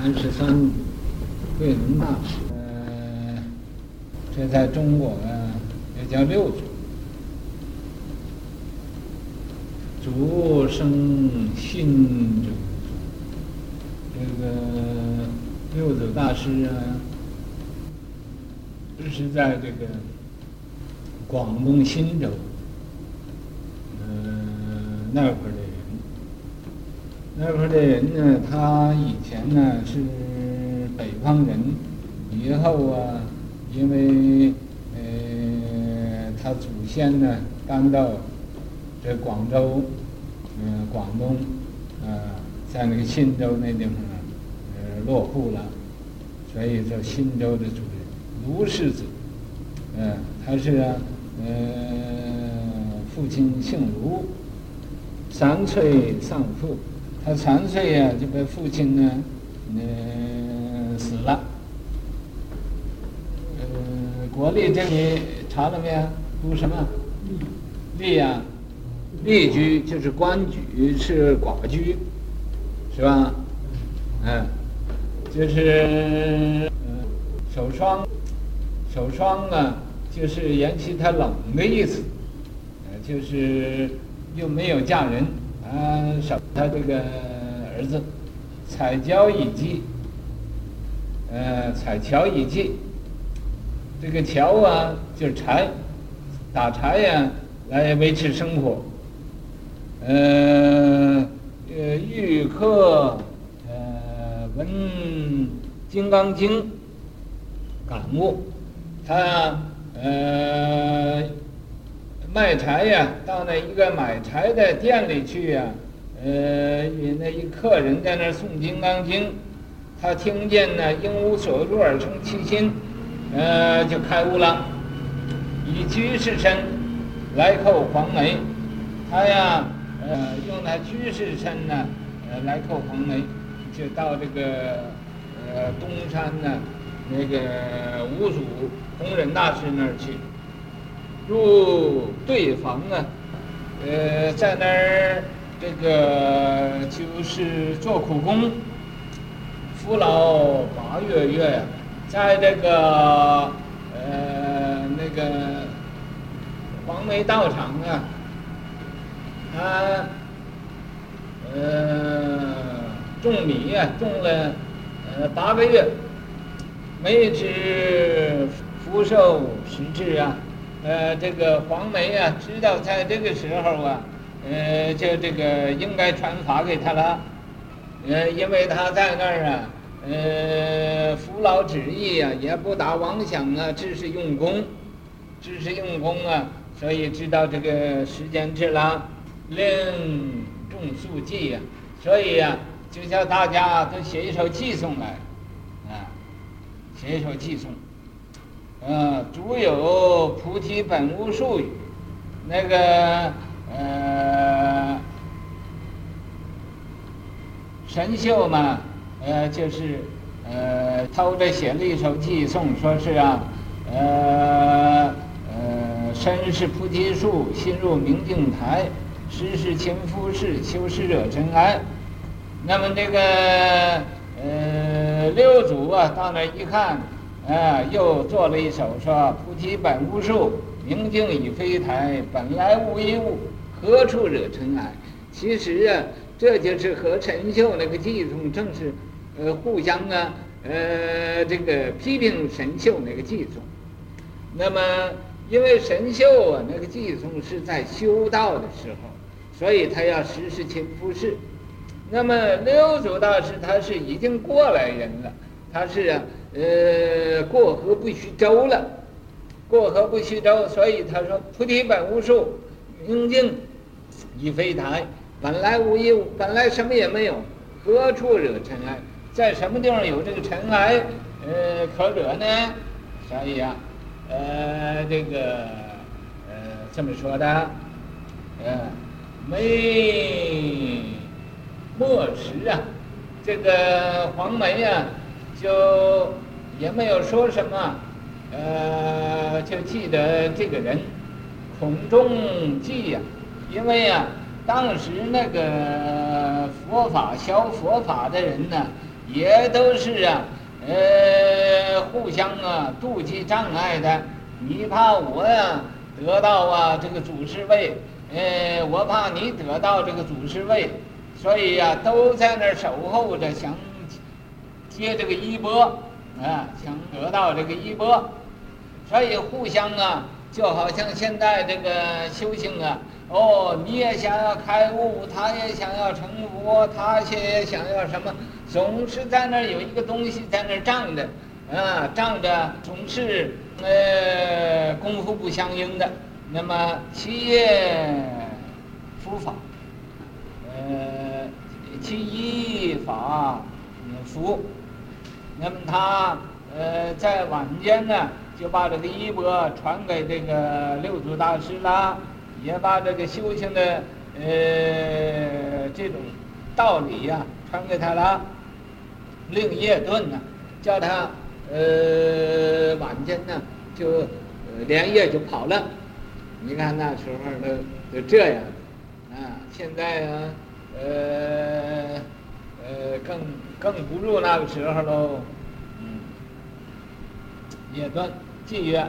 三十三慧能大师，呃，这在中国啊也叫六祖。祖生信咒，这个六祖大师啊，是在这个广东新州，呃，那会儿人。那块的人呢，他以前呢是北方人，以后啊，因为呃，他祖先呢搬到这广州。嗯，广东，呃，在那个新州那地方呢，呃，落户了，所以叫新州的主人卢氏子，嗯、呃，他是啊，呃，父亲姓卢，三岁丧父，他三岁呀、啊、就被父亲呢，呃，死了，呃，国立这里查了没有？读什么？立呀。立居就是官居，是寡居，是吧？嗯，就是嗯，守霜，守霜呢，就是延期他冷的意思，呃，就是又没有嫁人，啊，守他这个儿子，采椒以祭，呃，采蕎以祭，这个桥啊，就是柴，打柴呀，来维持生活。呃，呃，玉刻，呃，闻《金刚经》，感悟，他呃卖柴呀，到那一个买柴的店里去呀，呃，那一客人在那儿诵《金刚经》，他听见呢，应无所住而生其心，呃，就开悟了，以居士身来叩黄梅，他呀。呃，用他居士身呢，呃，来叩黄梅，就到这个呃东山呢，那个五祖弘忍大师那儿去，入对房啊，呃，在那儿这个就是做苦工，服劳八月月，在这个呃那个黄梅道场啊。他呃种米呀，种了呃八个月，每只福寿十至啊，呃这个黄梅啊，知道在这个时候啊，呃就这个应该传法给他了，呃因为他在那儿啊，呃服劳止役啊，也不打妄想啊，只是用功，只是用功啊，所以知道这个时间至了。令众速记呀，所以、啊，就叫大家都写一首偈送来，啊，写一首偈颂。呃，主有菩提本无树语，那个呃，神秀嘛，呃，就是呃，偷着写了一首偈颂，说是啊，呃呃，身是菩提树，心入明镜台。时时勤拂拭，修湿惹尘埃。那么这个呃六祖啊，到那一看，啊，又做了一首说：“菩提本无树，明镜亦非台，本来无一物，何处惹尘埃？”其实啊，这就是和陈秀那个偈颂正是呃互相啊呃这个批评神秀那个偈颂。那么因为神秀啊那个偈颂是在修道的时候。所以他要时时勤拂拭。那么六祖大师他是已经过来人了，他是啊，呃，过河不须舟了，过河不须舟。所以他说：“菩提本无树，明镜亦非台，本来无一物，本来什么也没有，何处惹尘埃？在什么地方有这个尘埃？呃，可惹呢？所以啊，呃，这个呃这么说的，呃。”没末时啊，这个黄梅呀、啊，就也没有说什么，呃，就记得这个人，孔仲记呀，因为呀、啊，当时那个佛法学佛法的人呢，也都是啊，呃，互相啊妒忌障碍的。你怕我呀得到啊这个祖师位，呃，我怕你得到这个祖师位，所以呀、都在那儿守候着，想接这个衣钵啊，想得到这个衣钵，所以互相啊，就好像现在这个修行啊。哦，你也想要开悟，他也想要成佛，他也想要什么？总是在那儿有一个东西在那儿仗着，啊，仗着总是呃功夫不相应的。那么其业福法，呃，其一法福。那么他呃在晚间呢，就把这个衣钵传给这个六祖大师啦。也把这个修行的呃这种道理呀、传给他了，令夜遁呢，叫他呃晚间呢就连夜就跑了。你看那时候都都这样啊，现在啊呃呃更更不如那个时候喽。嗯，夜遁偈曰：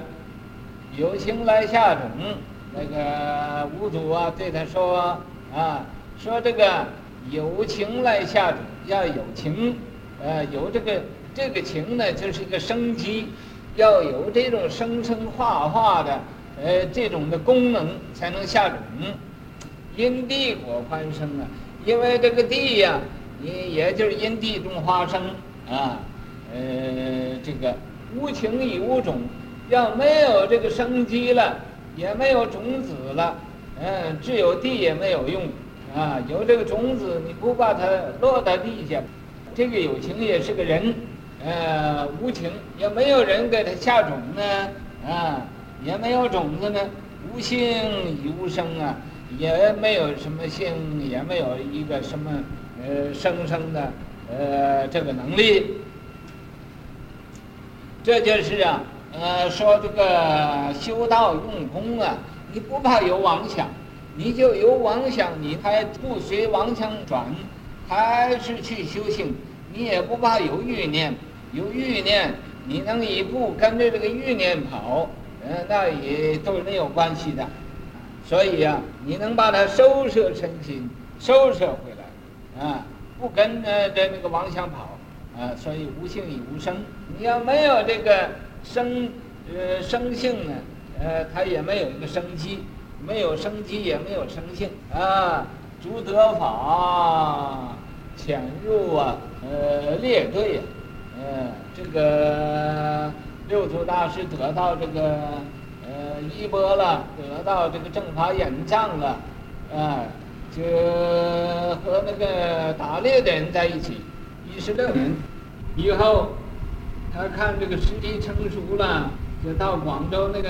有情来下种。那个五祖啊，对他说啊，说这个有情来下种，要有情，呃，有这个这个情呢，就是一个生机，要有这种生生化化的，呃，这种的功能才能下种。因地果欢生啊，因为这个地呀、啊，你也就是因地种花生啊，呃，这个无情亦无种，要没有这个生机了。也没有种子了，嗯，只有地也没有用，啊，有这个种子你不把它落在地下，这个有情也是个人，呃，无情也没有人给他下种呢，啊，也没有种子呢，无性亦无生啊，也没有什么性，也没有一个什么呃生生的呃这个能力，这就是啊。呃，说这个修道用功啊，你不怕有妄想，你就有妄想，你还不随妄想转，还是去修行，你也不怕有欲念，有欲念，你能一步跟着这个欲念跑，呃，那也都是没有关系的。所以啊，你能把它收摄身心，收摄回，啊，不跟着这那个王想跑，啊，所以无性与无生。你要没有这个。生，呃，生性呢，呃，它也没有一个生机，没有生机也没有生性啊。诸得法潜入啊，呃，列队呀，呃，这个六祖大师得到这个呃衣钵了，得到这个正法眼藏了，啊，就和那个打猎的人在一起，一十六年以后。他看这个时机成熟了，就到广州那个，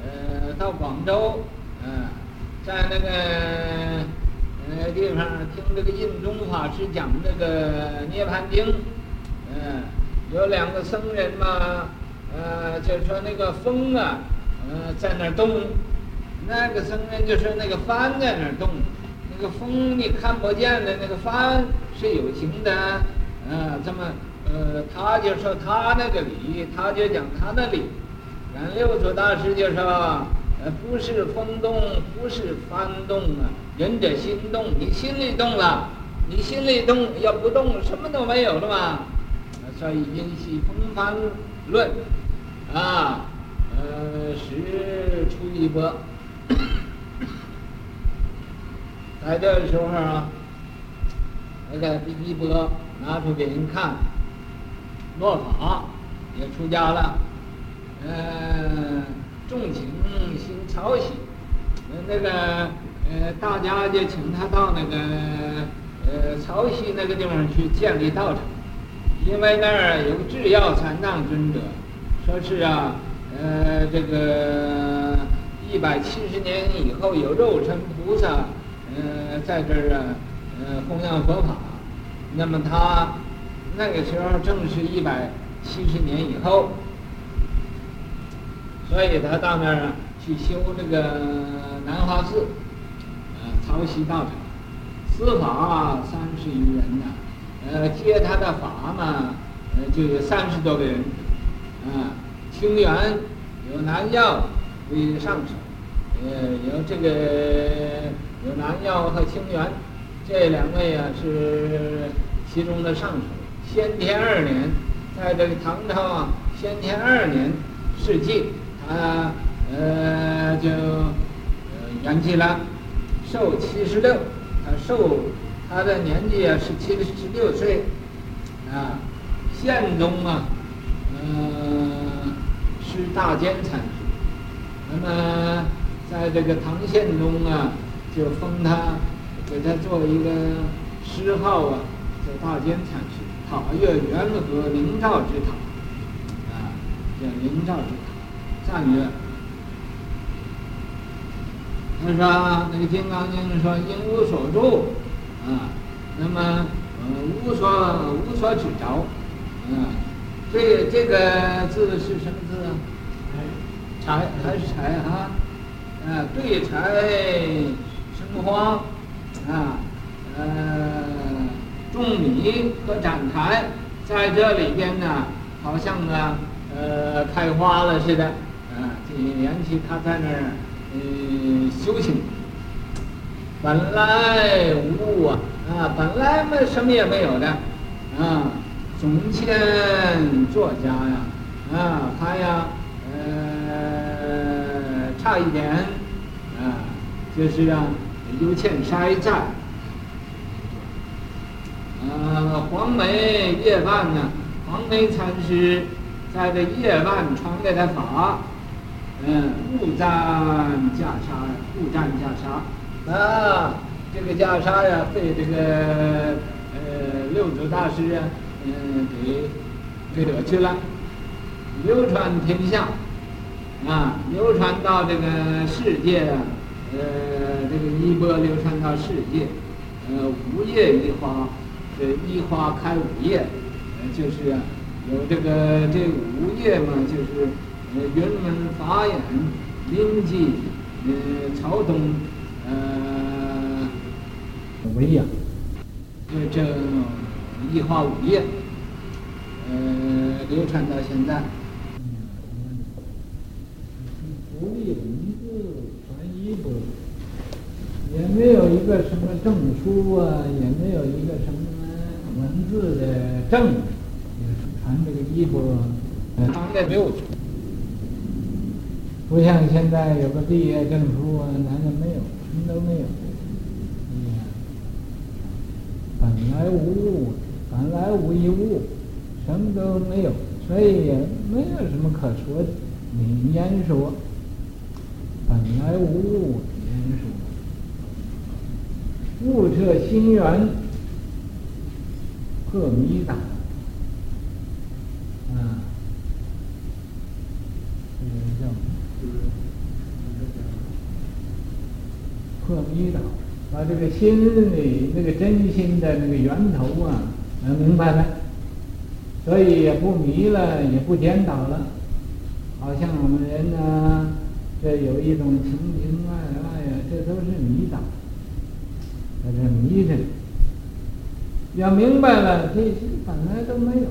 呃，到广州，嗯、在那个呃地方听这个印宗法师讲这个《涅槃经》，嗯、有两个僧人嘛，呃，就说那个风啊，呃，在那儿动，那个僧人就说那个帆在那儿动，那个风你看不见的，那个帆是有形的，呃，这么。呃，他就说他那个理，他就讲他那理。然六祖大师就说，呃，不是风动，不是幡动啊，人者心动。你心里动了，你心里动，要不动，什么都没有了嘛。所以因系风幡论，啊，呃，时出一波。在这时候啊，那个一波拿出给人看。落法也出家了，呃，众请行曹溪，那个呃，大家就请他到那个呃曹溪那个地方去建立道场，因为那儿有个智耀禅让尊者，说是啊，呃，这个一百七十年以后有肉身菩萨，呃，在这儿啊，呃，弘扬佛法，那么他。那个时候正是一百七十年以后，所以他到那儿啊去修这个南华寺，呃，曹溪道场，司法三十余人呐，呃，接他的法嘛，呃，就有三十多个人，啊，清源有南教为上首，呃，有这个有南药和清源，这两位啊是其中的上首。先天二年，在这个唐朝啊，先天二年世纪，他呃就呃圆寂了，寿七十六，他寿。他的年纪啊是七十六岁，啊，宪宗啊，嗯，是大监参，那么在这个唐宪宗啊，就封他，给他做一个谥号啊，叫大监参事，塔岳元和灵照之塔，啊，叫灵照之塔，赞曰。他说那个《金刚经》说应无所住。啊，那么呃无所无所指着，啊，这这个字是什么字啊？柴还是柴啊？啊，对柴生花，啊，呃，种米和展台，在这里边呢，好像啊，呃，开花了似的，啊，这缘起他在那儿，呃，修行。本来无物啊，啊，本来没什么也没有的，啊，总欠作家呀，啊，他呀，呃，差一点，啊，就是啊，有欠赊债，啊，黄梅夜半呢，黄梅禅师在这夜半传给他法，嗯，勿赞袈裟，勿赞袈裟。啊，这个袈裟呀，被这个呃六祖大师啊，嗯，给给得去了，流传天下，啊，流传到这个世界啊，呃，这个衣钵流传到世界，呃，五叶一花，这一花开五叶，呃，就是啊，有这个这五叶嘛，就是呃云门法眼临济，呃，曹洞。呃，维养，就这一花五叶，呃，流传到现在。不立文字传衣钵，也没有一一个什么证书啊，也没有一个什么文字的证，也是穿这个衣钵，唐代没有，不像现在有个毕业证书啊，男的没有。什么都没有，嗯，本来无物，本来无一物，什么都没有，所以也没有什么可说的。你言说，本来无物，言说，物测心源，破迷倒，啊，这个叫。破迷倒，把这个心里那个真心的那个源头啊，能明白了，所以也不迷了，也不颠倒了。好像我们人呢，这有一种情情爱爱呀，这都是迷倒，这迷着。要明白了，这些本来都没有，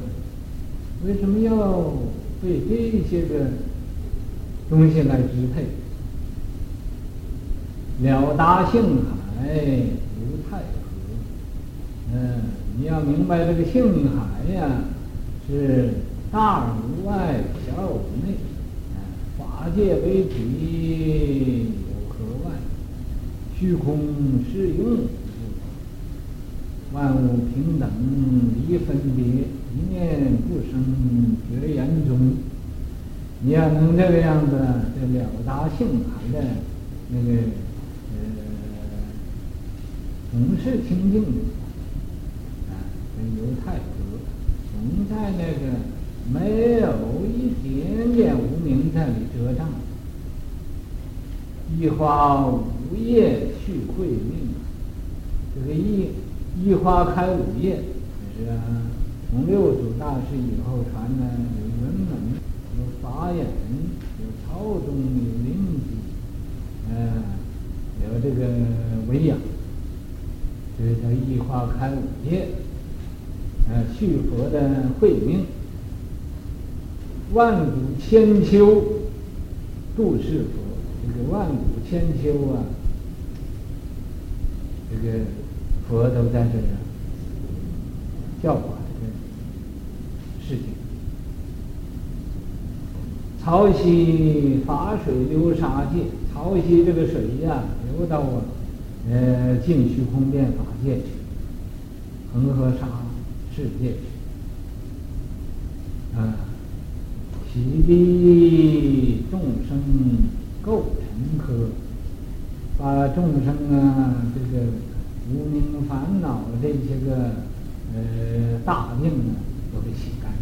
为什么要被这些个东西来支配？了达性海如太和，嗯，你要明白这个性海呀，是大无外，小无内，法界为体，有何外？虚空是用，万物平等，离分别，一念不生，绝缘中。你要能这个样子，这了达性海的那个。呃总是清净的，啊，跟犹太和，总在那个没有一点点无明在里遮障。一花五叶去慧命，这个一一花开五叶，就是，从六祖大师以后传的有云门，有法眼，有曹洞，有临济，呃，有这个维养。这叫一花开五叶，呃，续佛的慧命，万古千秋度世佛，这个万古千秋啊，这个佛都在这儿教化这个世界。潮汐法水流沙界，潮汐这个水呀、流到啊，呃，净虚空变法界去，恒河沙。世界啊，洗涤众生构成科，把众生啊这个无名烦恼的这些个呃大病呢都给洗干净。